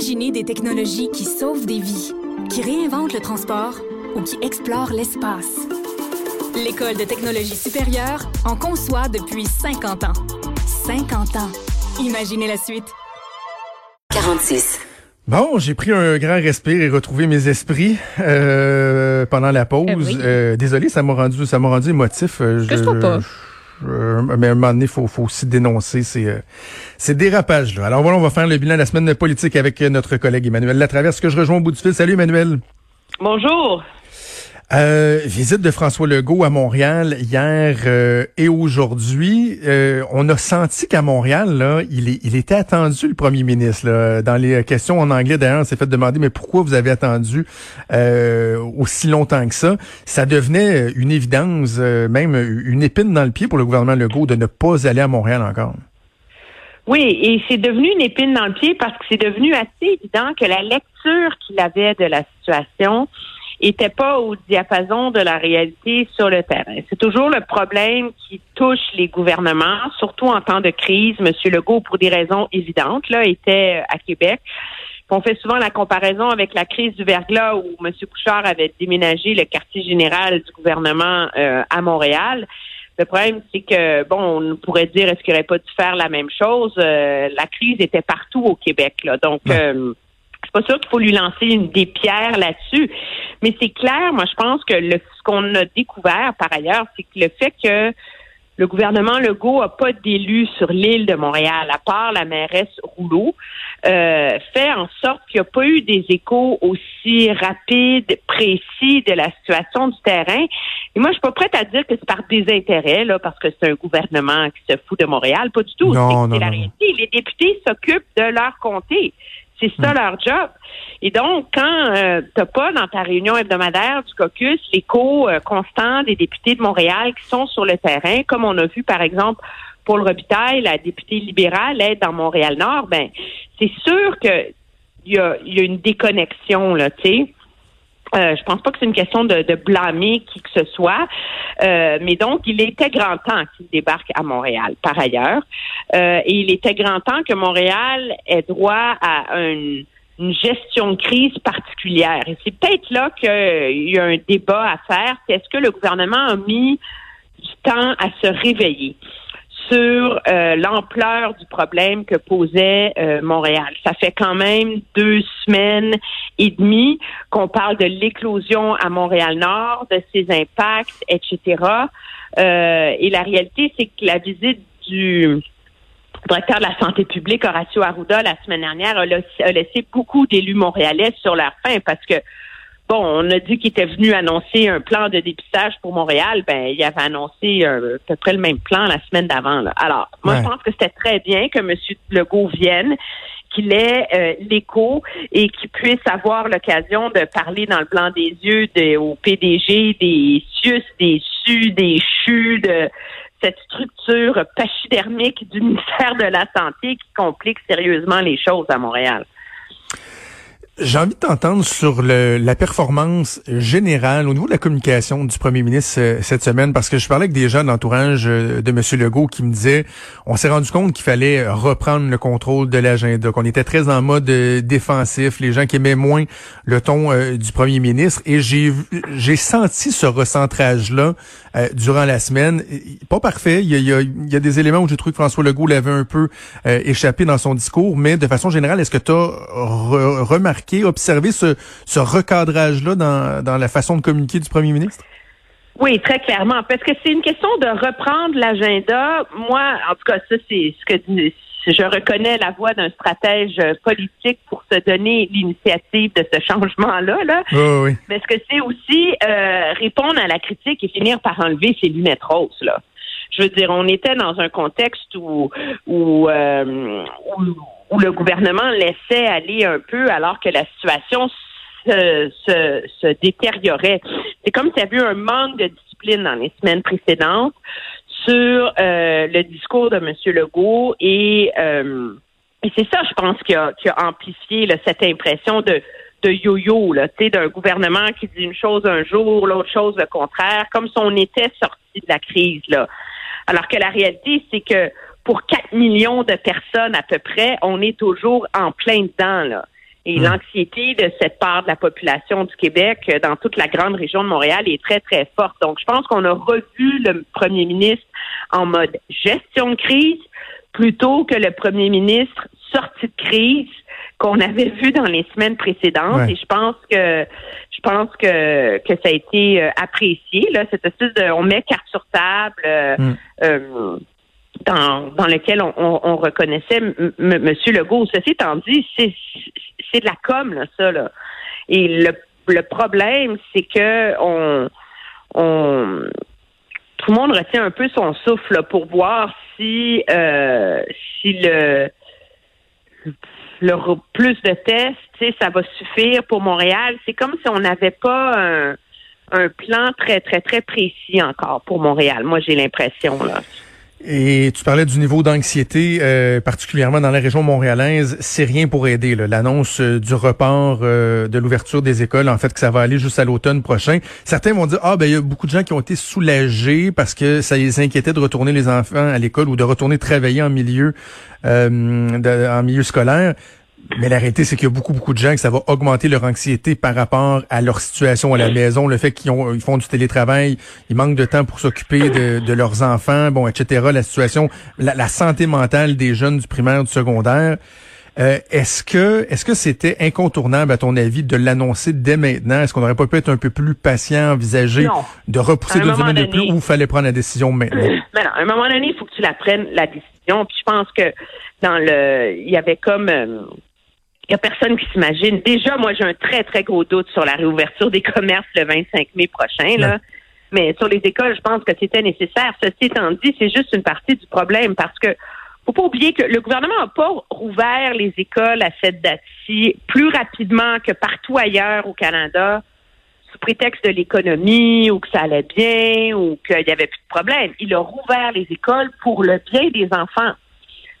Imaginez des technologies qui sauvent des vies, qui réinventent le transport ou qui explorent l'espace. L'École de technologie supérieure en conçoit depuis 50 ans. 50 ans. Imaginez la suite. 46. Bon, j'ai pris un grand respire et retrouvé mes esprits euh, pendant la pause. Eh oui. Euh, désolé, ça m'a rendu, ça m'a rendu émotif. Euh, je- pas. Je- mais à un moment donné, faut, faut aussi dénoncer ces, euh, ces dérapages-là. Alors voilà, on va faire le bilan de la semaine politique avec euh, notre collègue Emmanuel Latraverse, que je rejoins au bout du fil. Salut Emmanuel. Bonjour. Euh, visite de François Legault à Montréal hier euh, et aujourd'hui. Euh, on a senti qu'à Montréal, il, est, il était attendu, le premier ministre. Dans les questions en anglais, d'ailleurs, on s'est fait demander, mais pourquoi vous avez attendu euh, aussi longtemps que ça? Ça devenait une évidence, même une épine dans le pied pour le gouvernement Legault de ne pas aller à Montréal encore. Oui, et c'est devenu une épine dans le pied parce que c'est devenu assez évident que la lecture qu'il avait de la situation était pas au diapason de la réalité sur le terrain. C'est toujours le problème qui touche les gouvernements, surtout en temps de crise. Monsieur Legault, pour des raisons évidentes, là, était à Québec. On fait souvent la comparaison avec la crise du verglas où M. Bouchard avait déménagé le quartier général du gouvernement euh, à Montréal. Le problème, c'est que, bon, on pourrait dire, est-ce qu'il n'aurait pas dû faire la même chose? Euh, la crise était partout au Québec, là. Donc, euh, pas sûre qu'il faut lui lancer une, des pierres là-dessus. Mais c'est clair, moi, je pense que le, ce qu'on a découvert, par ailleurs, c'est que le fait que le gouvernement Legault a pas d'élu sur l'île de Montréal, à part la mairesse Rouleau, euh, fait en sorte qu'il n'y a pas eu des échos aussi rapides, précis de la situation du terrain. Et moi, je suis pas prête à dire que c'est par désintérêt, là, parce que c'est un gouvernement qui se fout de Montréal. Pas du tout. Non, C'est- non, c'est la non, réalité. Les députés s'occupent de leur comté. C'est ça leur job. Et donc, quand euh, t'as pas dans ta réunion hebdomadaire du caucus l'écho euh, constant des députés de Montréal qui sont sur le terrain, comme on a vu par exemple Paul Robitaille, la députée libérale, être dans Montréal-Nord, ben c'est sûr que il y a, y a une déconnexion là, tu sais. Euh, je pense pas que c'est une question de, de blâmer qui que ce soit, Euh, mais donc il était grand temps qu'il débarque à Montréal. Par ailleurs, Euh, et il était grand temps que Montréal ait droit à un- une gestion de crise particulière. Et c'est peut-être là qu'il y a un débat à faire. Est-ce que le gouvernement a mis du temps à se réveiller? Sur euh, l'ampleur du problème que posait euh, Montréal. Ça fait quand même deux semaines et demie qu'on parle de l'éclosion à Montréal-Nord, de ses impacts, etc. Euh, et la réalité, c'est que la visite du directeur de la santé publique, Horacio Arruda, la semaine dernière, a laissé, beaucoup d'élus montréalais sur leur faim parce que Bon, on a dit qu'il était venu annoncer un plan de dépistage pour Montréal. Ben, il avait annoncé euh, à peu près le même plan la semaine d'avant. là. Alors, moi, Ouais. je pense que c'était très bien que M. Legault vienne, qu'il ait euh, l'écho et qu'il puisse avoir l'occasion de parler dans le blanc des yeux de, au PDG des CIUS, des SU, des CHU, de cette structure pachydermique du ministère de la Santé qui complique sérieusement les choses à Montréal. J'ai envie de t'entendre sur le, la performance générale au niveau de la communication du premier ministre euh, cette semaine, parce que je parlais avec des gens de l'entourage euh, de M. Legault qui me disaient, on s'est rendu compte qu'il fallait reprendre le contrôle de l'agenda, qu'on était très en mode euh, défensif, les gens qui aimaient moins le ton euh, du premier ministre, et j'ai j'ai senti ce recentrage-là euh, durant la semaine. Pas parfait, il y a, il y a- il y a des éléments où j'ai trouvé que François Legault l'avait un peu euh, échappé dans son discours, mais de façon générale, est-ce que tu as remarqué, observé ce, ce recadrage-là dans, dans la façon de communiquer du premier ministre? Oui, très clairement. Parce que c'est une question de reprendre l'agenda? Moi, en tout cas, ça, c'est ce que je reconnais la voix d'un stratège euh, politique pour se donner l'initiative de ce changement-là. Là. Oui, oui. Mais ce que c'est aussi euh, répondre à la critique et finir par enlever ses lunettes roses, là. Je veux dire, on était dans un contexte où où, euh, où, où le gouvernement laissait aller un peu alors que la situation se, se, se détériorait. C'est comme s'il y avait eu un manque de discipline dans les semaines précédentes sur euh, le discours de M. Legault et, euh, et c'est ça, je pense, qui a, qui a amplifié là, cette impression de de yo-yo, là, tu sais, d'un gouvernement qui dit une chose un jour, l'autre chose le contraire, comme si on était sorti de la crise, là. Alors que la réalité, c'est que pour 4 millions de personnes à peu près, on est toujours en plein dedans, là. Et l'anxiété de cette part de la population du Québec euh, dans toute la grande région de Montréal est très, très forte. Donc, je pense qu'on a revu le premier ministre en mode gestion de crise plutôt que le premier ministre sorti de crise qu'on avait vu dans les semaines précédentes. Et je pense que je pense que, que ça a été euh, apprécié, là, cette espèce de on met carte sur table euh, mm. euh, dans, dans lequel on, on, reconnaissait M. Legault. Ceci étant dit, c'est, c'est de la com, là, ça, là. Et le, le problème, c'est que on, on tout le monde retient un peu son souffle pour voir si si le le plus de tests, ça va suffire pour Montréal. C'est comme si on n'avait pas un, un, plan très, très, très précis encore pour Montréal. Moi, j'ai l'impression, là. Et tu parlais du niveau d'anxiété, euh, particulièrement dans la région montréalaise. C'est rien pour aider. L'annonce euh, du report euh, de l'ouverture des écoles, en fait, que ça va aller juste à l'automne prochain. Certains vont dire, ah ben il y a beaucoup de gens qui ont été soulagés parce que ça les inquiétait de retourner les enfants à l'école ou de retourner travailler en milieu, en milieu scolaire. Mais la réalité, c'est qu'il y a beaucoup, beaucoup de gens que ça va augmenter leur anxiété par rapport à leur situation à la maison, le fait qu'ils ils font du télétravail, ils manquent de temps pour s'occuper de, leurs enfants, bon, etc. La situation, la, santé mentale des jeunes du primaire, du secondaire. Euh, est-ce que est-ce que c'était incontournable à ton avis de l'annoncer dès maintenant? Est-ce qu'on n'aurait pas pu être un peu plus patient, envisager de repousser deux semaines de plus ou il fallait prendre la décision maintenant? Mais non, à un moment donné, il faut que tu la prennes la décision. Puis je pense que dans le, il y avait comme euh, il n'y a personne qui s'imagine. Déjà, moi, j'ai un très, très gros doute sur la réouverture des commerces le 25 mai prochain. Là. Mais sur les écoles, je pense que c'était nécessaire. Ceci étant dit, c'est juste une partie du problème parce que faut pas oublier que le gouvernement n'a pas rouvert les écoles à cette date-ci plus rapidement que partout ailleurs au Canada sous prétexte de l'économie ou que ça allait bien ou qu'il n'y avait plus de problème. Il a rouvert les écoles pour le bien des enfants.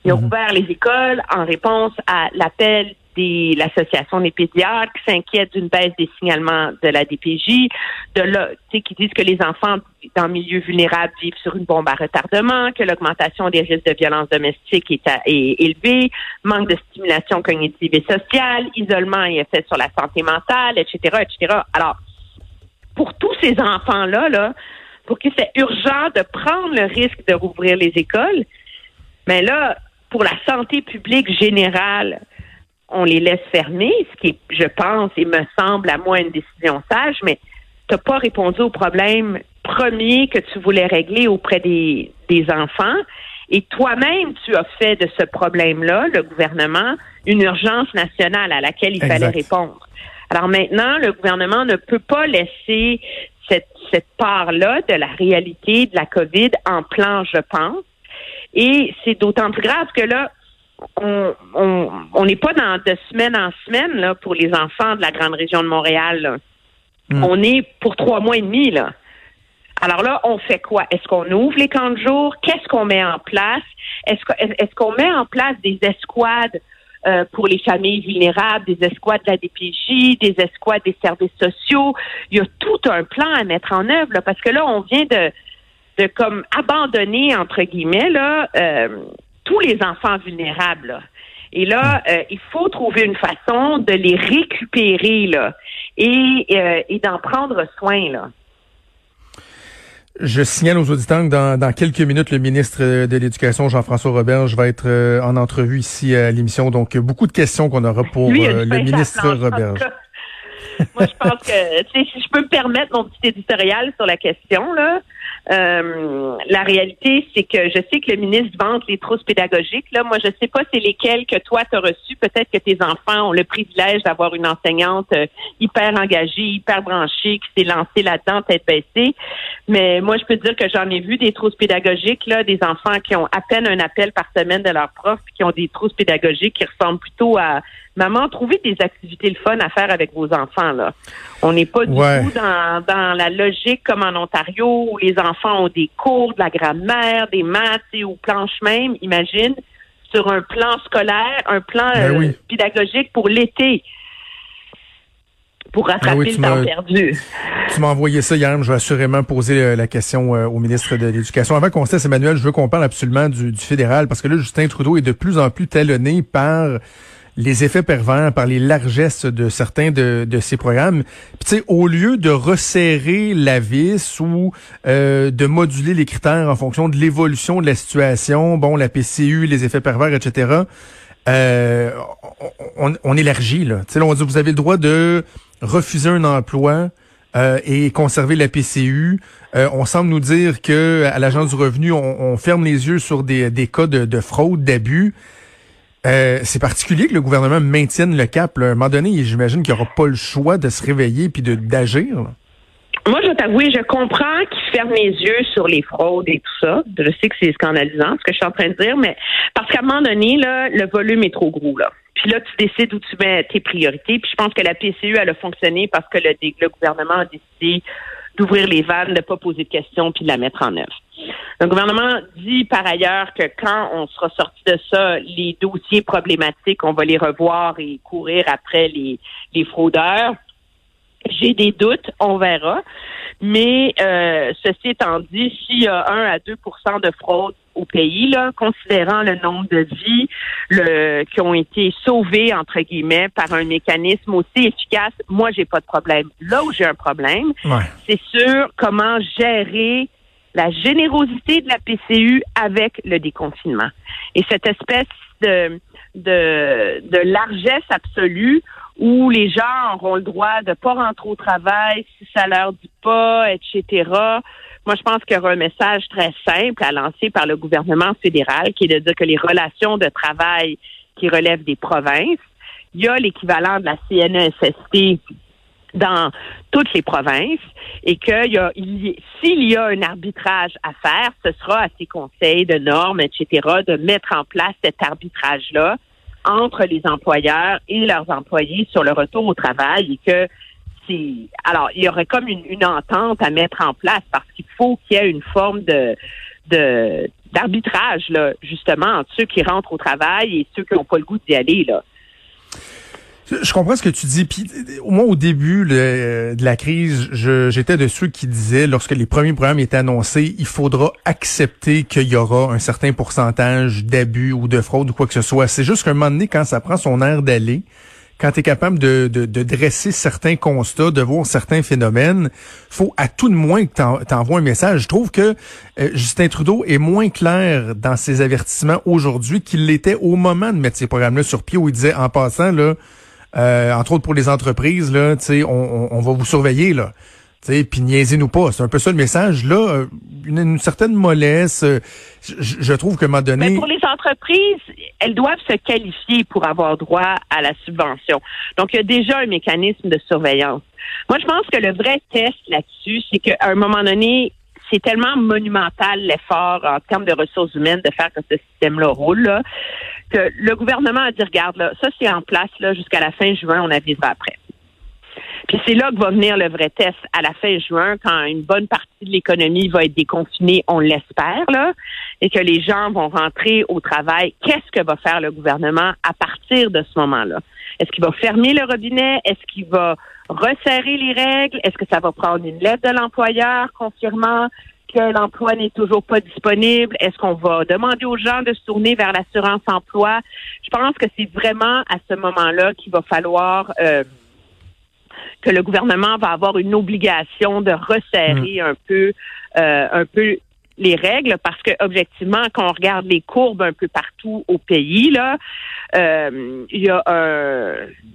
Il a mhm. rouvert les écoles en réponse à l'appel l'Association des pédiatres qui s'inquiètent d'une baisse des signalements de la DPJ, de là, qui disent que les enfants dans milieux vulnérables vivent sur une bombe à retardement, que l'augmentation des risques de violence domestique est, est, élevée, manque de stimulation cognitive et sociale, isolement et effet sur la santé mentale, etc., etc. Alors, pour tous ces enfants-là, là, pour qui c'est urgent de prendre le risque de rouvrir les écoles, mais là, pour la santé publique générale, on les laisse fermer, ce qui, je pense, et me semble à moi une décision sage, mais tu n'as pas répondu au problème premier que tu voulais régler auprès des, des enfants. Et toi-même, tu as fait de ce problème-là, le gouvernement, une urgence nationale à laquelle il fallait répondre. Alors maintenant, le gouvernement ne peut pas laisser cette, cette part-là de la réalité de la COVID en plan, je pense. Et c'est d'autant plus grave que là, on n'est pas dans de semaine en semaine là pour les enfants de la grande région de Montréal. Hmm. On est pour trois mois et demi là. Alors là, on fait quoi? Est-ce qu'on ouvre les camps de jour? Qu'est-ce qu'on met en place? Est-ce qu'on met en place des escouades euh, pour les familles vulnérables, des escouades de la DPJ, des escouades des services sociaux? Il y a tout un plan à mettre en œuvre là, parce que là, on vient de de comme abandonner entre guillemets là. Euh, tous les enfants vulnérables. Et là, euh, il faut trouver une façon de les récupérer là, et, euh, et d'en prendre soin. Là. Je signale aux auditeurs que dans, quelques minutes, le ministre de l'Éducation, Jean-François Roberge, va être euh, en entrevue ici à l'émission. Donc, beaucoup de questions qu'on aura pour le ministre Roberge. Moi, je pense que si je peux me permettre mon petit éditorial sur la question, là, euh, la réalité, c'est que je sais que le ministre vante les trousses pédagogiques. Là, moi, je sais pas c'est lesquelles que toi tu as reçues. Peut-être que tes enfants ont le privilège d'avoir une enseignante euh, hyper engagée, hyper branchée, qui s'est lancée là-dedans, tête baissée. Mais moi, je peux te dire que j'en ai vu des trousses pédagogiques, là, des enfants qui ont à peine un appel par semaine de leur prof, qui ont des trousses pédagogiques qui ressemblent plutôt à maman, trouvez des activités le fun à faire avec vos enfants. Là. On n'est pas du tout dans, dans la logique comme en Ontario où les enfants ont des cours de la grammaire, des maths ou planches même, imagine, sur un plan scolaire, un plan ben euh, pédagogique pour l'été pour ben rattraper le temps perdu. Tu m'as envoyé ça hier, je vais assurément poser euh, la question euh, au ministre de l'Éducation. Avant qu'on se Emmanuel, je veux qu'on parle absolument du, du fédéral, parce que là, Justin Trudeau est de plus en plus talonné par les effets pervers, par les largesses de certains de, de ces programmes. Tu sais, au lieu de resserrer la vis ou euh, de moduler les critères en fonction de l'évolution de la situation, bon, la PCU, les effets pervers, etc., euh, on, on, élargit, là. Tu sais, on dit, vous avez le droit de refuser un emploi euh, et conserver la PCU. Euh, on semble nous dire que à l'agence du revenu, on, ferme les yeux sur des, des cas de, de fraude, d'abus. Euh, c'est particulier que le gouvernement maintienne le cap. À un moment donné, j'imagine qu'il n'y aura pas le choix de se réveiller puis d'agir. Moi, je t'avoue, je comprends qu'ils ferment les yeux sur les fraudes et tout ça. Je sais que c'est scandalisant ce que je suis en train de dire, mais parce qu'à un moment donné, le volume est trop gros. Là. Puis là, tu décides où tu mets tes priorités. Puis je pense que la PCU, elle a fonctionné parce que le gouvernement a décidé d'ouvrir les vannes, de ne pas poser de questions, puis de la mettre en œuvre. Le gouvernement dit par ailleurs que quand on sera sorti de ça, les dossiers problématiques, on va les revoir et courir après les, les fraudeurs. J'ai des doutes, on verra. Mais euh, ceci étant dit, s'il y a 1 à 2% de fraude au pays, là, considérant le nombre de vies le, qui ont été sauvées, entre guillemets, par un mécanisme aussi efficace, moi, j'ai pas de problème. Là où j'ai un problème, c'est sur comment gérer la générosité de la PCU avec le déconfinement. Et cette espèce de, de, de largesse absolue où les gens auront le droit de pas rentrer au travail si ça leur dit pas, etc. Moi, je pense qu'il y aura un message très simple à lancer par le gouvernement fédéral qui est de dire que les relations de travail qui relèvent des provinces, il y a l'équivalent de la CNESST dans toutes les provinces et que s'il y a un arbitrage à faire, ce sera à ces conseils de normes, etc., de mettre en place cet arbitrage-là entre les employeurs et leurs employés sur le retour au travail et que alors il y aurait comme une, entente à mettre en place parce qu'il faut qu'il y ait une forme de d'arbitrage là justement entre ceux qui rentrent au travail et ceux qui n'ont pas le goût d'y aller là. Je comprends ce que tu dis. Puis, au moins au début de la crise, j'étais de ceux qui disaient, lorsque les premiers programmes étaient annoncés, il faudra accepter qu'il y aura un certain pourcentage d'abus ou de fraude ou quoi que ce soit. C'est juste qu'à un moment donné, quand ça prend son air d'aller, quand tu es capable de, de, dresser certains constats, de voir certains phénomènes, faut à tout de moins que tu envoies un message. Je trouve que euh, Justin Trudeau est moins clair dans ses avertissements aujourd'hui qu'il l'était au moment de mettre ces programmes-là sur pied, où il disait en passant, là, euh, entre autres pour les entreprises, là, on, on, va vous surveiller, là. Puis niaisez-nous pas. C'est un peu ça le message. Là, euh, une, certaine mollesse. Euh, je, trouve que m'a donné. Mais pour les entreprises, elles doivent se qualifier pour avoir droit à la subvention. Donc, il y a déjà un mécanisme de surveillance. Moi, je pense que le vrai test là-dessus, c'est qu'à un moment donné, c'est tellement monumental l'effort en termes de ressources humaines de faire que ce système-là roule, là, que le gouvernement a dit, regarde, là, ça c'est en place là, jusqu'à la fin juin, on avisera après. Puis c'est là que va venir le vrai test à la fin juin, quand une bonne partie de l'économie va être déconfinée, on l'espère, là, et que les gens vont rentrer au travail. Qu'est-ce que va faire le gouvernement à partir de ce moment-là? Est-ce qu'il va fermer le robinet? Est-ce qu'il va resserrer les règles? Est-ce que ça va prendre une lettre de l'employeur confirmant que l'emploi n'est toujours pas disponible? Est-ce qu'on va demander aux gens de se tourner vers l'assurance emploi? Je pense que c'est vraiment à ce moment-là qu'il va falloir euh, que le gouvernement va avoir une obligation de resserrer mm. un peu euh, un peu les règles parce que objectivement quand on regarde les courbes un peu partout au pays là euh, il y a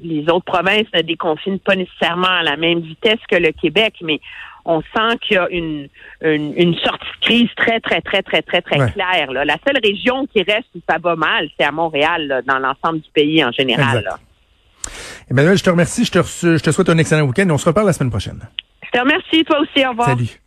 les autres provinces ne déconfinent pas nécessairement à la même vitesse que le Québec mais on sent qu'il y a une, une, sortie de crise très, très, très, très, très, très claire. Là. La seule région qui reste où ça va mal, c'est à Montréal, dans l'ensemble du pays en général. Emmanuel, je te remercie. Je te, je te souhaite un excellent week-end. On se reparle la semaine prochaine. Je te remercie, toi aussi. Au revoir. Salut.